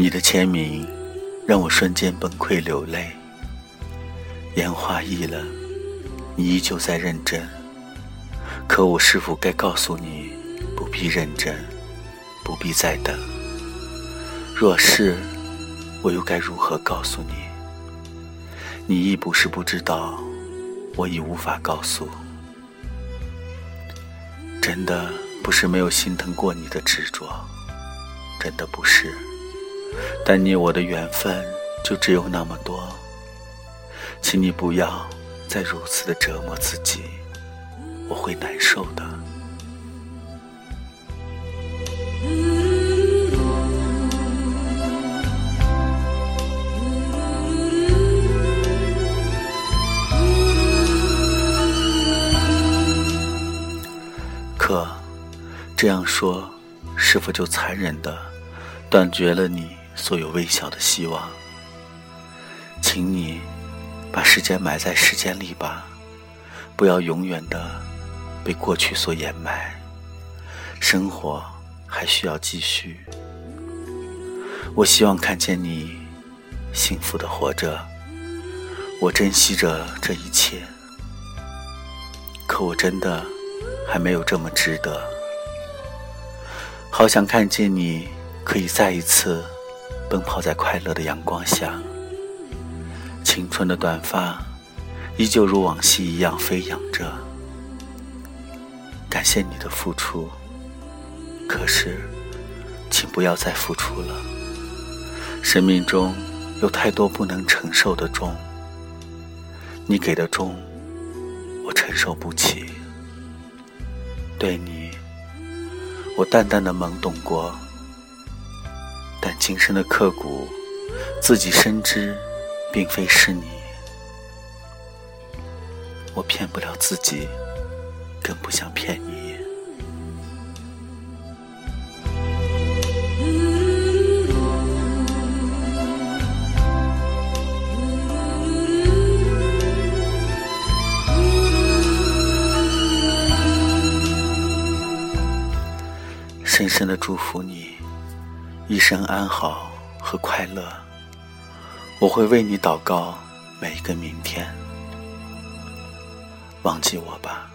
你的签名让我瞬间崩溃流泪。烟花易了，你依旧在认真。可我是否该告诉你，不必认真，不必再等？若是，我又该如何告诉你？你亦不是不知道，我已无法告诉。真的不是没有心疼过你的执着，真的不是。但你我的缘分就只有那么多，请你不要再如此的折磨自己，我会难受的。可这样说，是否就残忍的断绝了你？所有微小的希望，请你把时间埋在时间里吧，不要永远的被过去所掩埋。生活还需要继续。我希望看见你幸福的活着，我珍惜着这一切。可我真的还没有这么值得。好想看见你可以再一次。奔跑在快乐的阳光下，青春的短发依旧如往昔一样飞扬着。感谢你的付出，可是，请不要再付出了。生命中有太多不能承受的重，你给的重，我承受不起。对你，我淡淡的懵懂过。但今生的刻骨，自己深知，并非是你。我骗不了自己，更不想骗你。深深的祝福你。一生安好和快乐，我会为你祷告每一个明天。忘记我吧。